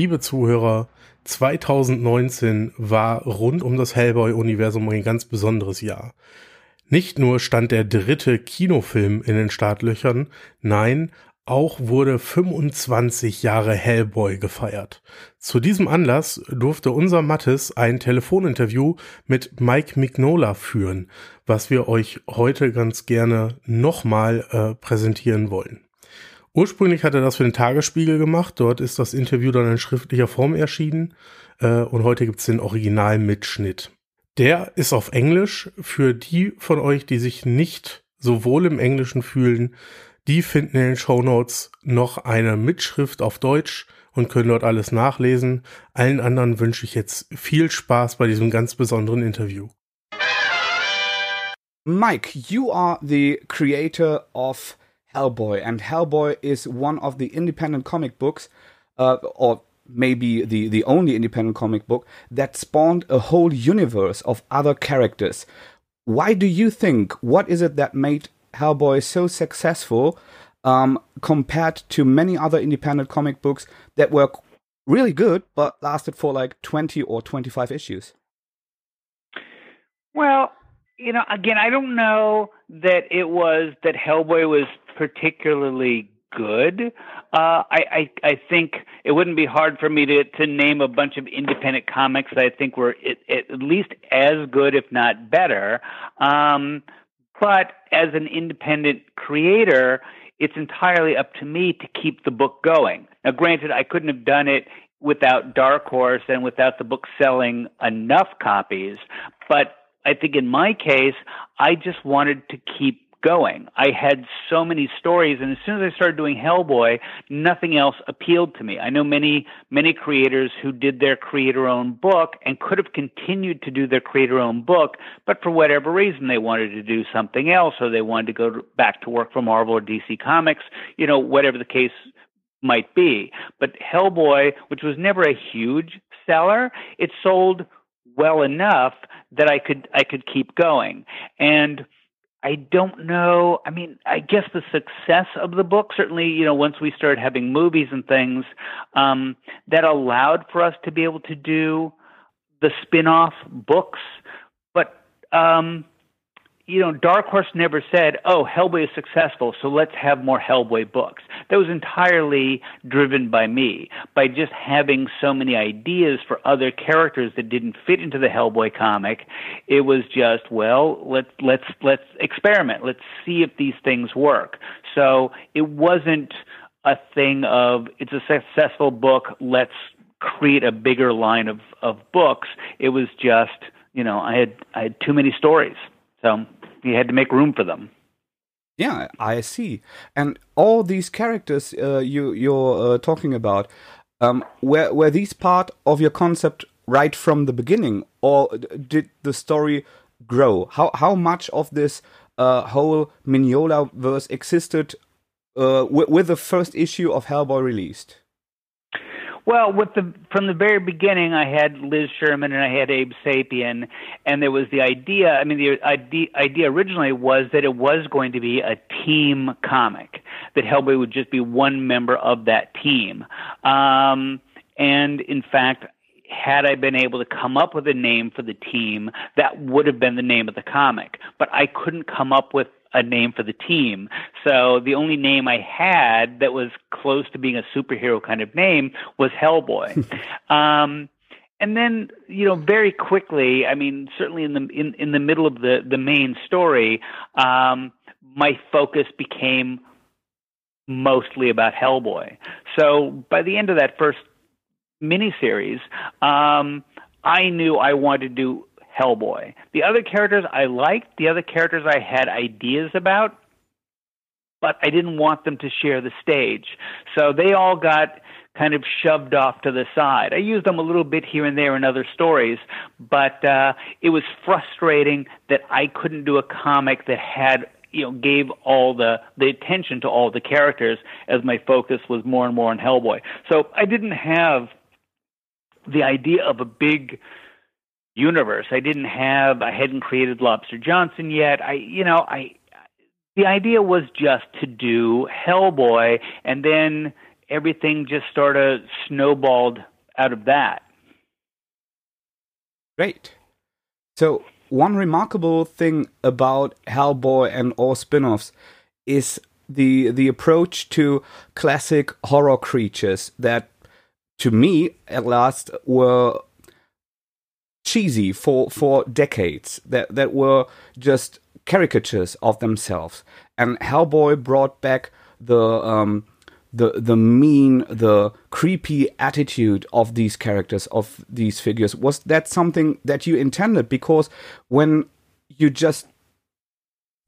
Liebe Zuhörer, 2019 war rund um das Hellboy-Universum ein ganz besonderes Jahr. Nicht nur stand der dritte Kinofilm in den Startlöchern, nein, auch wurde 25 Jahre Hellboy gefeiert. Zu diesem Anlass durfte unser Mattes ein Telefoninterview mit Mike Mignola führen, was wir euch heute ganz gerne nochmal äh, präsentieren wollen. Ursprünglich hat er das für den Tagesspiegel gemacht. Dort ist das Interview dann in schriftlicher Form erschienen. Äh, und heute gibt es den Originalmitschnitt. Der ist auf Englisch. Für die von euch, die sich nicht so wohl im Englischen fühlen, die finden in den Show Notes noch eine Mitschrift auf Deutsch und können dort alles nachlesen. Allen anderen wünsche ich jetzt viel Spaß bei diesem ganz besonderen Interview. Mike, you are the creator of Hellboy, and Hellboy is one of the independent comic books, uh, or maybe the, the only independent comic book that spawned a whole universe of other characters. Why do you think? What is it that made Hellboy so successful um, compared to many other independent comic books that were really good but lasted for like 20 or 25 issues? Well, you know, again, I don't know that it was that Hellboy was particularly good. Uh, I, I I think it wouldn't be hard for me to to name a bunch of independent comics that I think were at, at least as good, if not better. Um, but as an independent creator, it's entirely up to me to keep the book going. Now, granted, I couldn't have done it without Dark Horse and without the book selling enough copies, but I think in my case, I just wanted to keep going. I had so many stories, and as soon as I started doing Hellboy, nothing else appealed to me. I know many, many creators who did their creator owned book and could have continued to do their creator owned book, but for whatever reason, they wanted to do something else or they wanted to go back to work for Marvel or DC Comics, you know, whatever the case might be. But Hellboy, which was never a huge seller, it sold well enough that I could I could keep going. And I don't know. I mean, I guess the success of the book certainly, you know, once we started having movies and things, um, that allowed for us to be able to do the spin-off books. But um, you know, Dark Horse never said, "Oh, Hellboy is successful, so let's have more Hellboy books." That was entirely driven by me, by just having so many ideas for other characters that didn't fit into the Hellboy comic. It was just, well, let's let's let's experiment. Let's see if these things work. So it wasn't a thing of it's a successful book. Let's create a bigger line of of books. It was just, you know, I had I had too many stories. So you had to make room for them. Yeah, I see. And all these characters uh, you you're uh, talking about, um, were were these part of your concept right from the beginning, or did the story grow? How how much of this uh, whole Mignola verse existed uh, with the first issue of Hellboy released? Well, with the from the very beginning, I had Liz Sherman and I had Abe Sapien, and there was the idea. I mean, the idea, idea originally was that it was going to be a team comic, that Hellboy would just be one member of that team. Um, and in fact, had I been able to come up with a name for the team, that would have been the name of the comic. But I couldn't come up with a name for the team. So the only name I had that was close to being a superhero kind of name was Hellboy. um, and then you know very quickly, I mean certainly in the in, in the middle of the the main story, um, my focus became mostly about Hellboy. So by the end of that first miniseries, um, I knew I wanted to do Hellboy. The other characters I liked, the other characters I had ideas about, but I didn't want them to share the stage. So they all got kind of shoved off to the side. I used them a little bit here and there in other stories, but uh, it was frustrating that I couldn't do a comic that had you know gave all the the attention to all the characters as my focus was more and more on Hellboy. So I didn't have the idea of a big universe. I didn't have I hadn't created Lobster Johnson yet. I you know, I the idea was just to do Hellboy and then everything just sort of snowballed out of that. Great. So one remarkable thing about Hellboy and all spin-offs is the the approach to classic horror creatures that to me at last were cheesy for for decades that that were just caricatures of themselves and Hellboy brought back the um, the the mean, the creepy attitude of these characters, of these figures. Was that something that you intended? Because when you just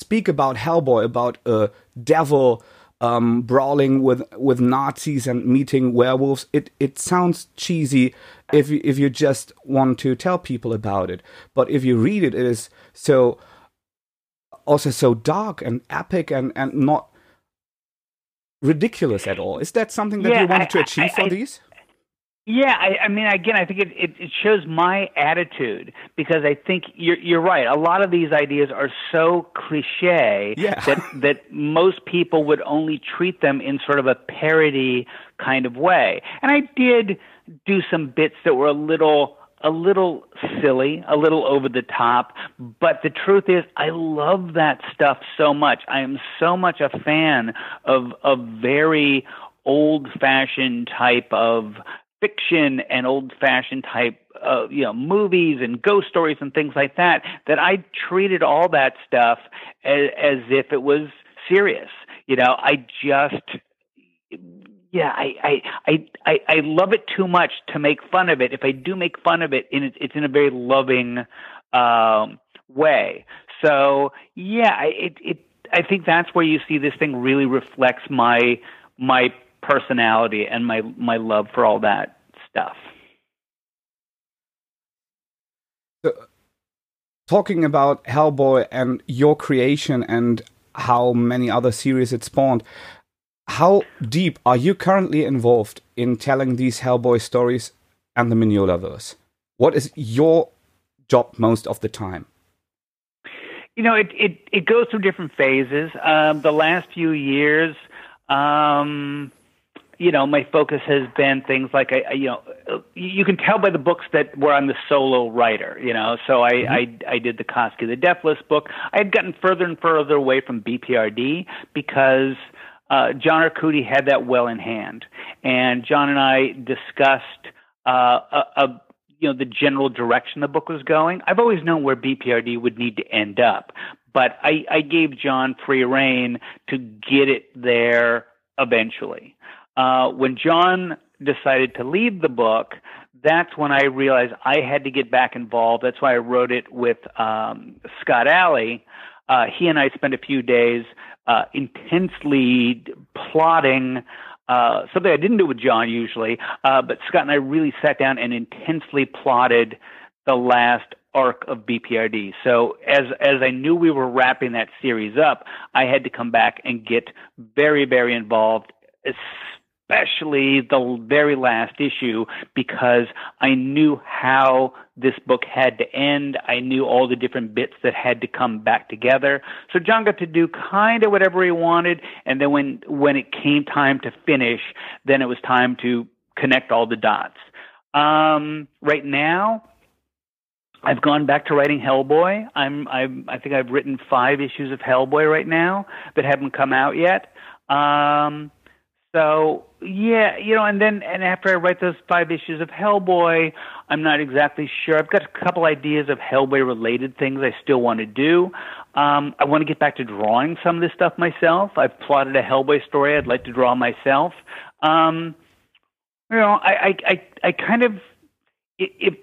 speak about Hellboy, about a devil um, brawling with with Nazis and meeting werewolves, it it sounds cheesy if you, if you just want to tell people about it. But if you read it, it is so also so dark and epic and and not ridiculous at all. Is that something that yeah, you wanted I, to achieve I, I, for these? Yeah, I, I mean, again, I think it, it, it shows my attitude because I think you're you're right. A lot of these ideas are so cliche yeah. that that most people would only treat them in sort of a parody kind of way. And I did do some bits that were a little a little silly, a little over the top, but the truth is I love that stuff so much. I am so much a fan of of very old fashioned type of fiction and old fashioned type uh, you know movies and ghost stories and things like that that I treated all that stuff as, as if it was serious. You know, I just yeah, I, I, I, I, love it too much to make fun of it. If I do make fun of it, it's, it's in a very loving um, way. So yeah, I, it, it, I think that's where you see this thing really reflects my my personality and my my love for all that stuff. So, talking about Hellboy and your creation and how many other series it spawned, how deep are you currently involved in telling these Hellboy stories and the Mignolaverse? What is your job most of the time? You know, it it, it goes through different phases. Um, the last few years, um, you know, my focus has been things like I, you know, you can tell by the books that where I'm the solo writer. You know, so I mm-hmm. I, I did the Koshchei the Deathless book. I had gotten further and further away from BPRD because uh, John Arcudi had that well in hand, and John and I discussed uh, a, a you know the general direction the book was going. I've always known where BPRD would need to end up, but I, I gave John free reign to get it there eventually. Uh, when John decided to leave the book, that's when I realized I had to get back involved. That's why I wrote it with um, Scott Allie. Uh, he and I spent a few days uh, intensely plotting uh, something I didn't do with John usually, uh, but Scott and I really sat down and intensely plotted the last arc of BPRD. So as as I knew we were wrapping that series up, I had to come back and get very very involved, especially the very last issue because I knew how this book had to end. I knew all the different bits that had to come back together. So John got to do kind of whatever he wanted, and then when when it came time to finish, then it was time to connect all the dots. Um, right now, I've gone back to writing Hellboy. I'm, I'm I think I've written five issues of Hellboy right now that haven't come out yet. Um, so yeah, you know, and then and after I write those five issues of Hellboy, I'm not exactly sure. I've got a couple ideas of Hellboy related things I still want to do. Um, I want to get back to drawing some of this stuff myself. I've plotted a Hellboy story I'd like to draw myself. Um, you know, I I I, I kind of if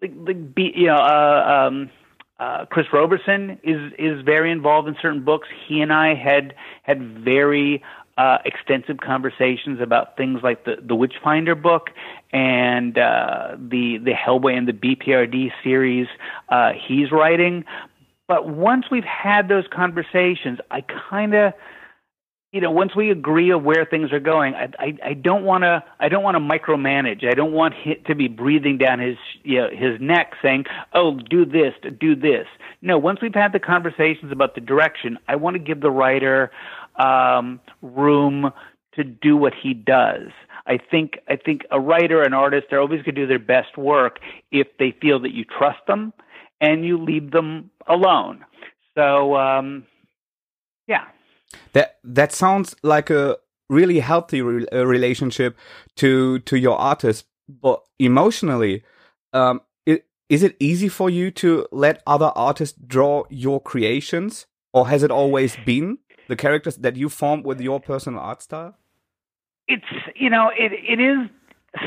like, like be you know uh, um, uh, Chris Roberson is is very involved in certain books. He and I had had very uh, extensive conversations about things like the the Witchfinder book and uh, the the Hellboy and the BPRD series uh, he's writing. But once we've had those conversations, I kind of you know, once we agree of where things are going, I, I, I don't want to, I don't want to micromanage. I don't want to be breathing down his, you know, his neck saying, "Oh, do this, do this." No, once we've had the conversations about the direction, I want to give the writer um, room to do what he does. I think I think a writer, an artist, they're always going to do their best work if they feel that you trust them and you leave them alone. So um, yeah, that that sounds like a really healthy re- uh, relationship to to your artist, but emotionally. Um, is it easy for you to let other artists draw your creations or has it always been the characters that you form with your personal art style? It's you know it it is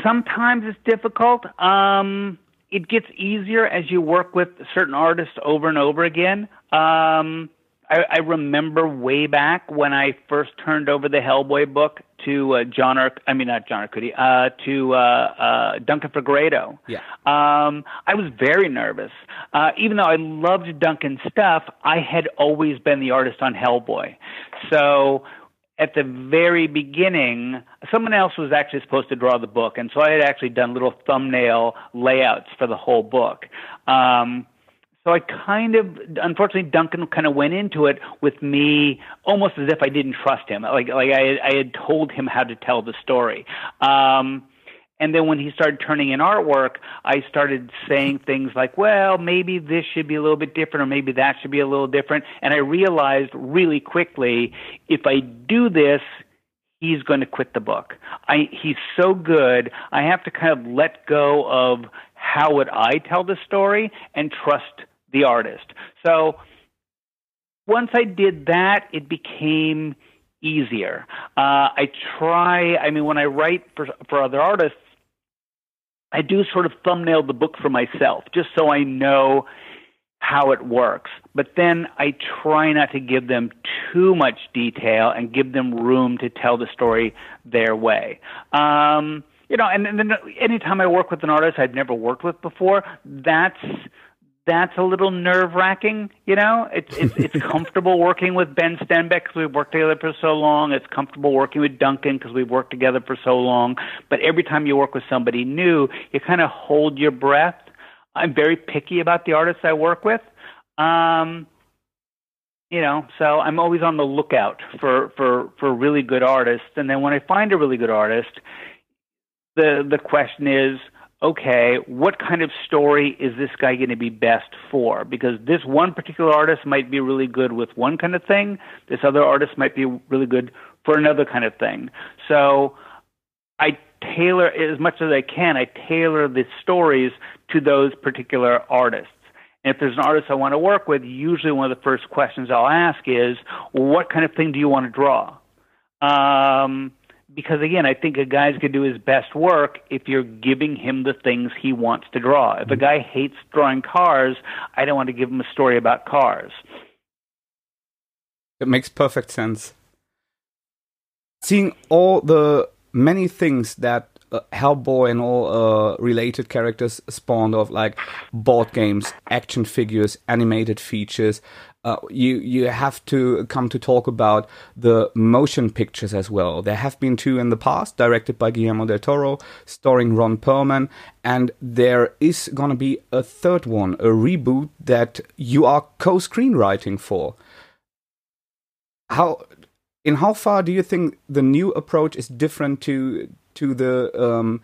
sometimes it's difficult. Um it gets easier as you work with certain artists over and over again. Um I, I remember way back when I first turned over the Hellboy book to uh, John Ar- I mean not John Arcudi, uh, to uh, uh, Duncan Fegredo. Yeah. Um, I was very nervous. Uh, even though I loved Duncan's stuff, I had always been the artist on Hellboy. So at the very beginning, someone else was actually supposed to draw the book, and so I had actually done little thumbnail layouts for the whole book. Um, so I kind of, unfortunately, Duncan kind of went into it with me almost as if I didn't trust him. Like, like I, I had told him how to tell the story. Um, and then when he started turning in artwork, I started saying things like, well, maybe this should be a little bit different or maybe that should be a little different. And I realized really quickly if I do this, he's going to quit the book. I, he's so good, I have to kind of let go of how would I tell the story and trust the artist. So once I did that, it became easier. Uh, I try, I mean, when I write for, for other artists, I do sort of thumbnail the book for myself just so I know how it works. But then I try not to give them too much detail and give them room to tell the story their way. Um, you know, and, and then anytime I work with an artist I've never worked with before, that's that's a little nerve wracking. You know, it's it's, it's comfortable working with Ben Stenbeck because we've worked together for so long. It's comfortable working with Duncan because we've worked together for so long. But every time you work with somebody new, you kind of hold your breath. I'm very picky about the artists I work with. Um, you know, so I'm always on the lookout for for for really good artists. And then when I find a really good artist, the the question is okay, what kind of story is this guy going to be best for? Because this one particular artist might be really good with one kind of thing, this other artist might be really good for another kind of thing. So I tailor, as much as I can, I tailor the stories to those particular artists. And if there's an artist I want to work with, usually one of the first questions I'll ask is, what kind of thing do you want to draw? Um, because again, I think a guy's going to do his best work if you're giving him the things he wants to draw. If a guy hates drawing cars, I don't want to give him a story about cars. It makes perfect sense. Seeing all the many things that uh, Hellboy and all uh, related characters spawned of, like board games, action figures, animated features, uh, you you have to come to talk about the motion pictures as well. There have been two in the past, directed by Guillermo del Toro, starring Ron Perlman, and there is gonna be a third one, a reboot that you are co-screenwriting for. How in how far do you think the new approach is different to to the um,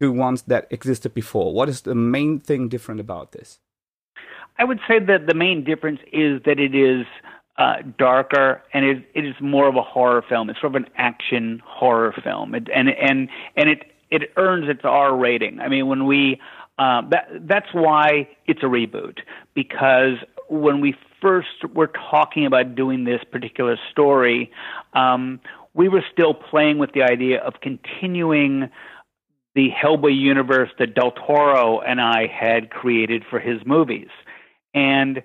two ones that existed before? What is the main thing different about this? I would say that the main difference is that it is uh, darker and it, it is more of a horror film. It's sort of an action horror film, it, and and and it it earns its R rating. I mean, when we uh, that that's why it's a reboot because when we first were talking about doing this particular story, um, we were still playing with the idea of continuing the Hellboy universe that Del Toro and I had created for his movies. And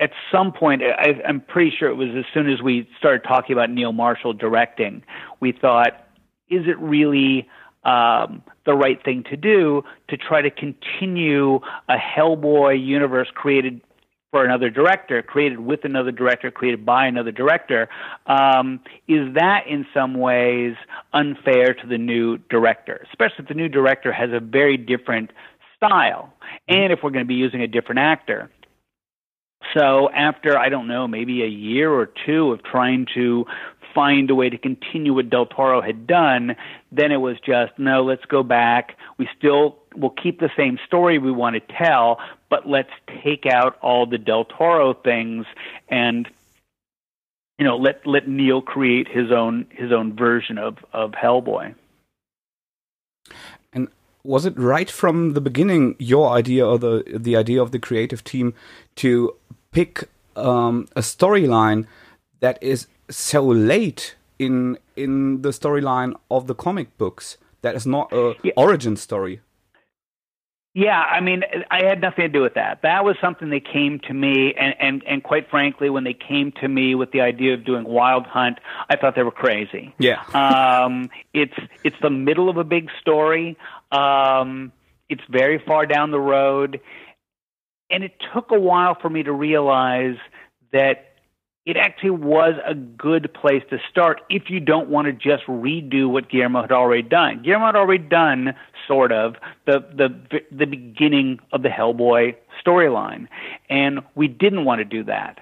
at some point, I, I'm pretty sure it was as soon as we started talking about Neil Marshall directing, we thought, is it really um, the right thing to do to try to continue a Hellboy universe created for another director, created with another director, created by another director, um, is that in some ways unfair to the new director? Especially if the new director has a very different style, mm-hmm. and if we're going to be using a different actor. So after I don't know, maybe a year or two of trying to find a way to continue what Del Toro had done. Then it was just, no, let's go back. We still will keep the same story we want to tell, but let's take out all the Del Toro things and you know let let Neil create his own his own version of of Hellboy. Was it right from the beginning your idea or the the idea of the creative team to pick um, a storyline that is so late in in the storyline of the comic books that is not a yeah. origin story? Yeah, I mean, I had nothing to do with that. That was something that came to me, and and and quite frankly, when they came to me with the idea of doing Wild Hunt, I thought they were crazy. Yeah. um, it's it's the middle of a big story. Um, it's very far down the road, and it took a while for me to realize that it actually was a good place to start if you don't want to just redo what Guillermo had already done. Guillermo had already done sort of the the the beginning of the Hellboy storyline, and we didn't want to do that.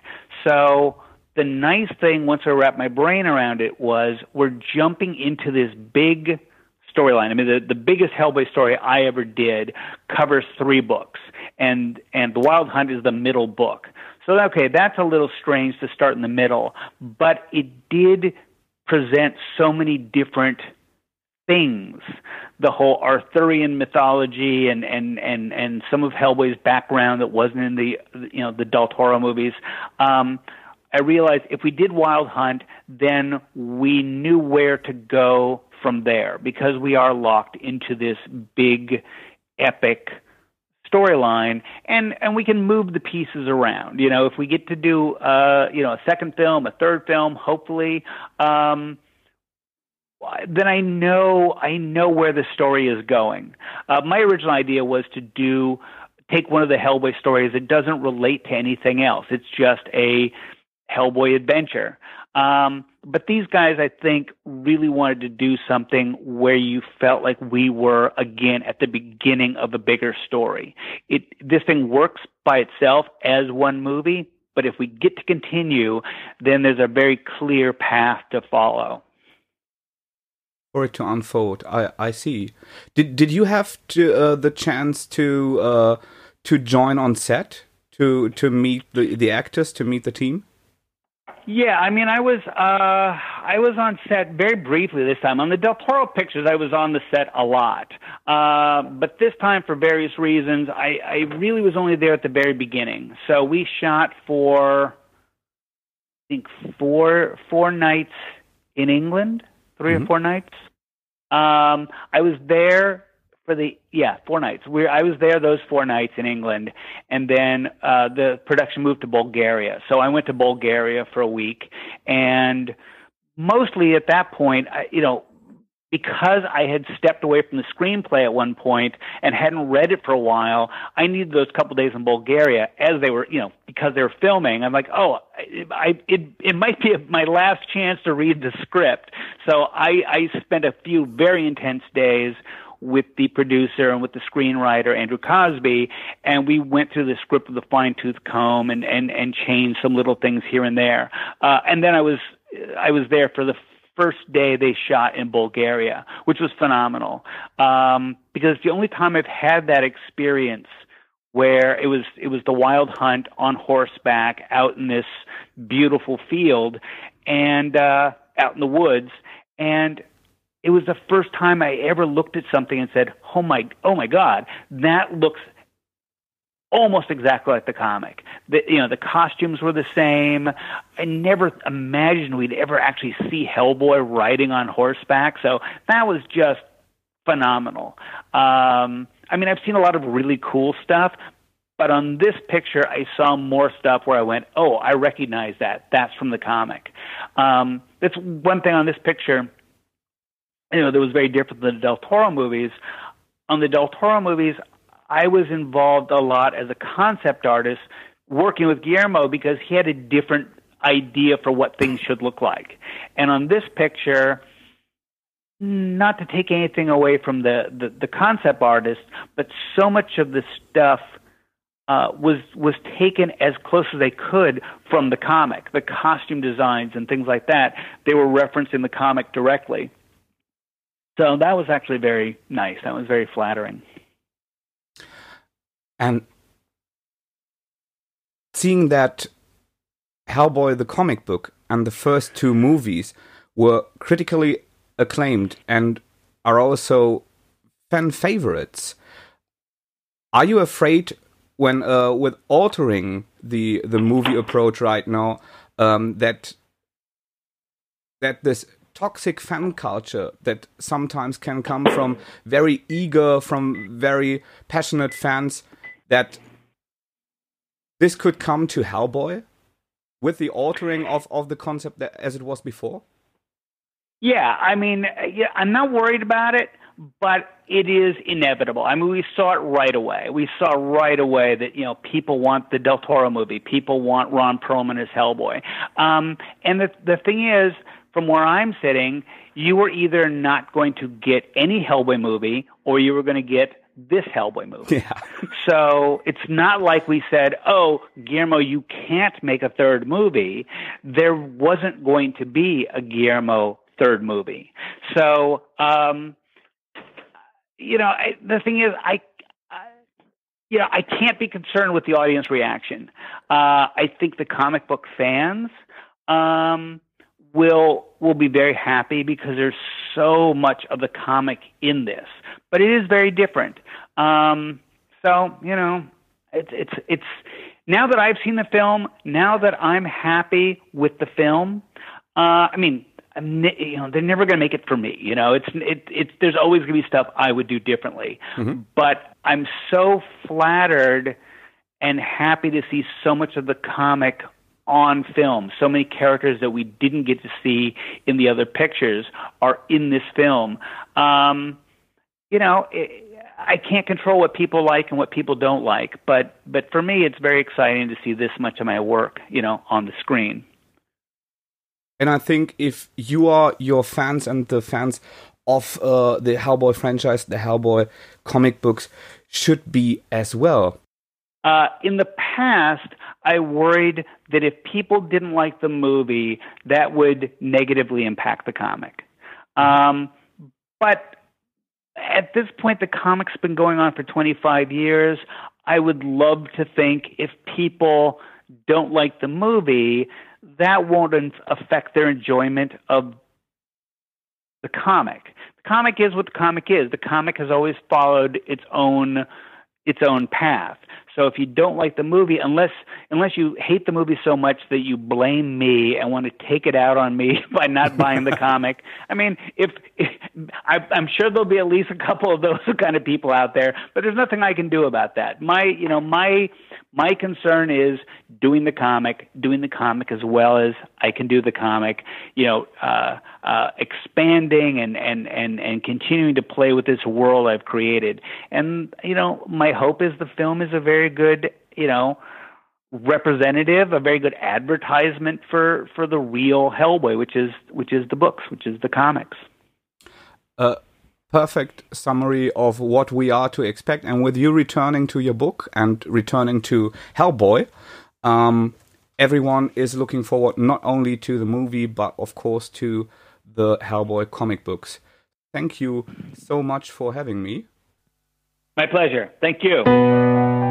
So the nice thing once I wrapped my brain around it was we're jumping into this big storyline. I mean, the, the biggest Hellboy story I ever did covers three books, and and the Wild Hunt is the middle book. So, okay, that's a little strange to start in the middle, but it did present so many different things the whole arthurian mythology and and and and some of hellboy's background that wasn't in the you know the del toro movies um i realized if we did wild hunt then we knew where to go from there because we are locked into this big epic storyline and and we can move the pieces around you know if we get to do uh you know a second film a third film hopefully um then I know I know where the story is going. Uh, my original idea was to do take one of the Hellboy stories that doesn't relate to anything else. It's just a Hellboy adventure. Um, but these guys, I think, really wanted to do something where you felt like we were again at the beginning of a bigger story. It this thing works by itself as one movie, but if we get to continue, then there's a very clear path to follow. For it to unfold, I I see. Did did you have to uh, the chance to uh, to join on set to to meet the the actors to meet the team? Yeah, I mean, I was uh, I was on set very briefly this time. On the Del Toro pictures, I was on the set a lot, uh, but this time, for various reasons, I, I really was only there at the very beginning. So we shot for, I think four four nights in England, 3 mm-hmm. or four nights. Um, I was there for the yeah four nights. We I was there those four nights in England, and then uh, the production moved to Bulgaria. So I went to Bulgaria for a week, and mostly at that point, I, you know, because I had stepped away from the screenplay at one point and hadn't read it for a while, I needed those couple days in Bulgaria as they were, you know, because they were filming. I'm like, oh, I, it it might be my last chance to read the script. So I I spent a few very intense days with the producer and with the screenwriter Andrew Cosby, and we went through the script with a fine tooth comb and and and changed some little things here and there. Uh, and then I was I was there for the first day they shot in Bulgaria, which was phenomenal um, because it's the only time I've had that experience where it was it was the wild hunt on horseback out in this beautiful field and uh, out in the woods and it was the first time I ever looked at something and said, "Oh my, oh my God, that looks almost exactly like the comic." The, you know, the costumes were the same. I never imagined we'd ever actually see Hellboy riding on horseback, so that was just phenomenal. Um, I mean, I've seen a lot of really cool stuff, but on this picture, I saw more stuff where I went, "Oh, I recognize that. That's from the comic." Um, that's one thing on this picture you know, that was very different than the Del Toro movies. On the Del Toro movies, I was involved a lot as a concept artist working with Guillermo because he had a different idea for what things should look like. And on this picture, not to take anything away from the, the, the concept artist, but so much of the stuff uh, was was taken as close as they could from the comic. The costume designs and things like that, they were referencing the comic directly. So that was actually very nice. That was very flattering. And seeing that Hellboy the comic book and the first two movies were critically acclaimed and are also fan favorites. Are you afraid when uh, with altering the the movie approach right now um, that that this toxic fan culture that sometimes can come from very eager, from very passionate fans, that this could come to Hellboy with the altering of, of the concept that, as it was before? Yeah, I mean, yeah, I'm not worried about it, but it is inevitable. I mean, we saw it right away. We saw right away that you know people want the Del Toro movie, people want Ron Perlman as Hellboy, um, and the the thing is, from where I'm sitting, you were either not going to get any Hellboy movie, or you were going to get this Hellboy movie. Yeah. So it's not like we said, oh, Guillermo, you can't make a third movie. There wasn't going to be a Guillermo third movie. So, um, you know, I, the thing is, I, I, you know, I can't be concerned with the audience reaction. Uh, I think the comic book fans um, will will be very happy because there's so much of the comic in this, but it is very different. Um, so you know, it's it's it's now that I've seen the film, now that I'm happy with the film. Uh, I mean, I'm, you know, they're never going to make it for me. You know, it's it it's there's always going to be stuff I would do differently. Mm-hmm. But I'm so flattered and happy to see so much of the comic on film. So many characters that we didn't get to see in the other pictures are in this film. Um, you know, it, I can't control what people like and what people don't like, but but for me, it's very exciting to see this much of my work, you know, on the screen. And I think if you are your fans and the fans of uh, the Hellboy franchise, the Hellboy comic books should be as well. Uh, in the past, I worried that if people didn't like the movie, that would negatively impact the comic. Um, but at this point, the comic's been going on for 25 years. I would love to think if people don't like the movie, that won't affect their enjoyment of the comic. The comic is what the comic is. The comic has always followed its own its own path. So if you don't like the movie, unless unless you hate the movie so much that you blame me and want to take it out on me by not buying the comic, I mean, if, if I, I'm sure there'll be at least a couple of those kind of people out there, but there's nothing I can do about that. My you know my my concern is doing the comic, doing the comic as well as I can do the comic. You know, uh, uh, expanding and and and and continuing to play with this world I've created. And you know, my hope is the film is a very good, you know, representative, a very good advertisement for for the real Hellboy, which is which is the books, which is the comics. Uh, perfect summary of what we are to expect. And with you returning to your book and returning to Hellboy, um, everyone is looking forward not only to the movie, but of course to the Hellboy comic books. Thank you so much for having me. My pleasure. Thank you.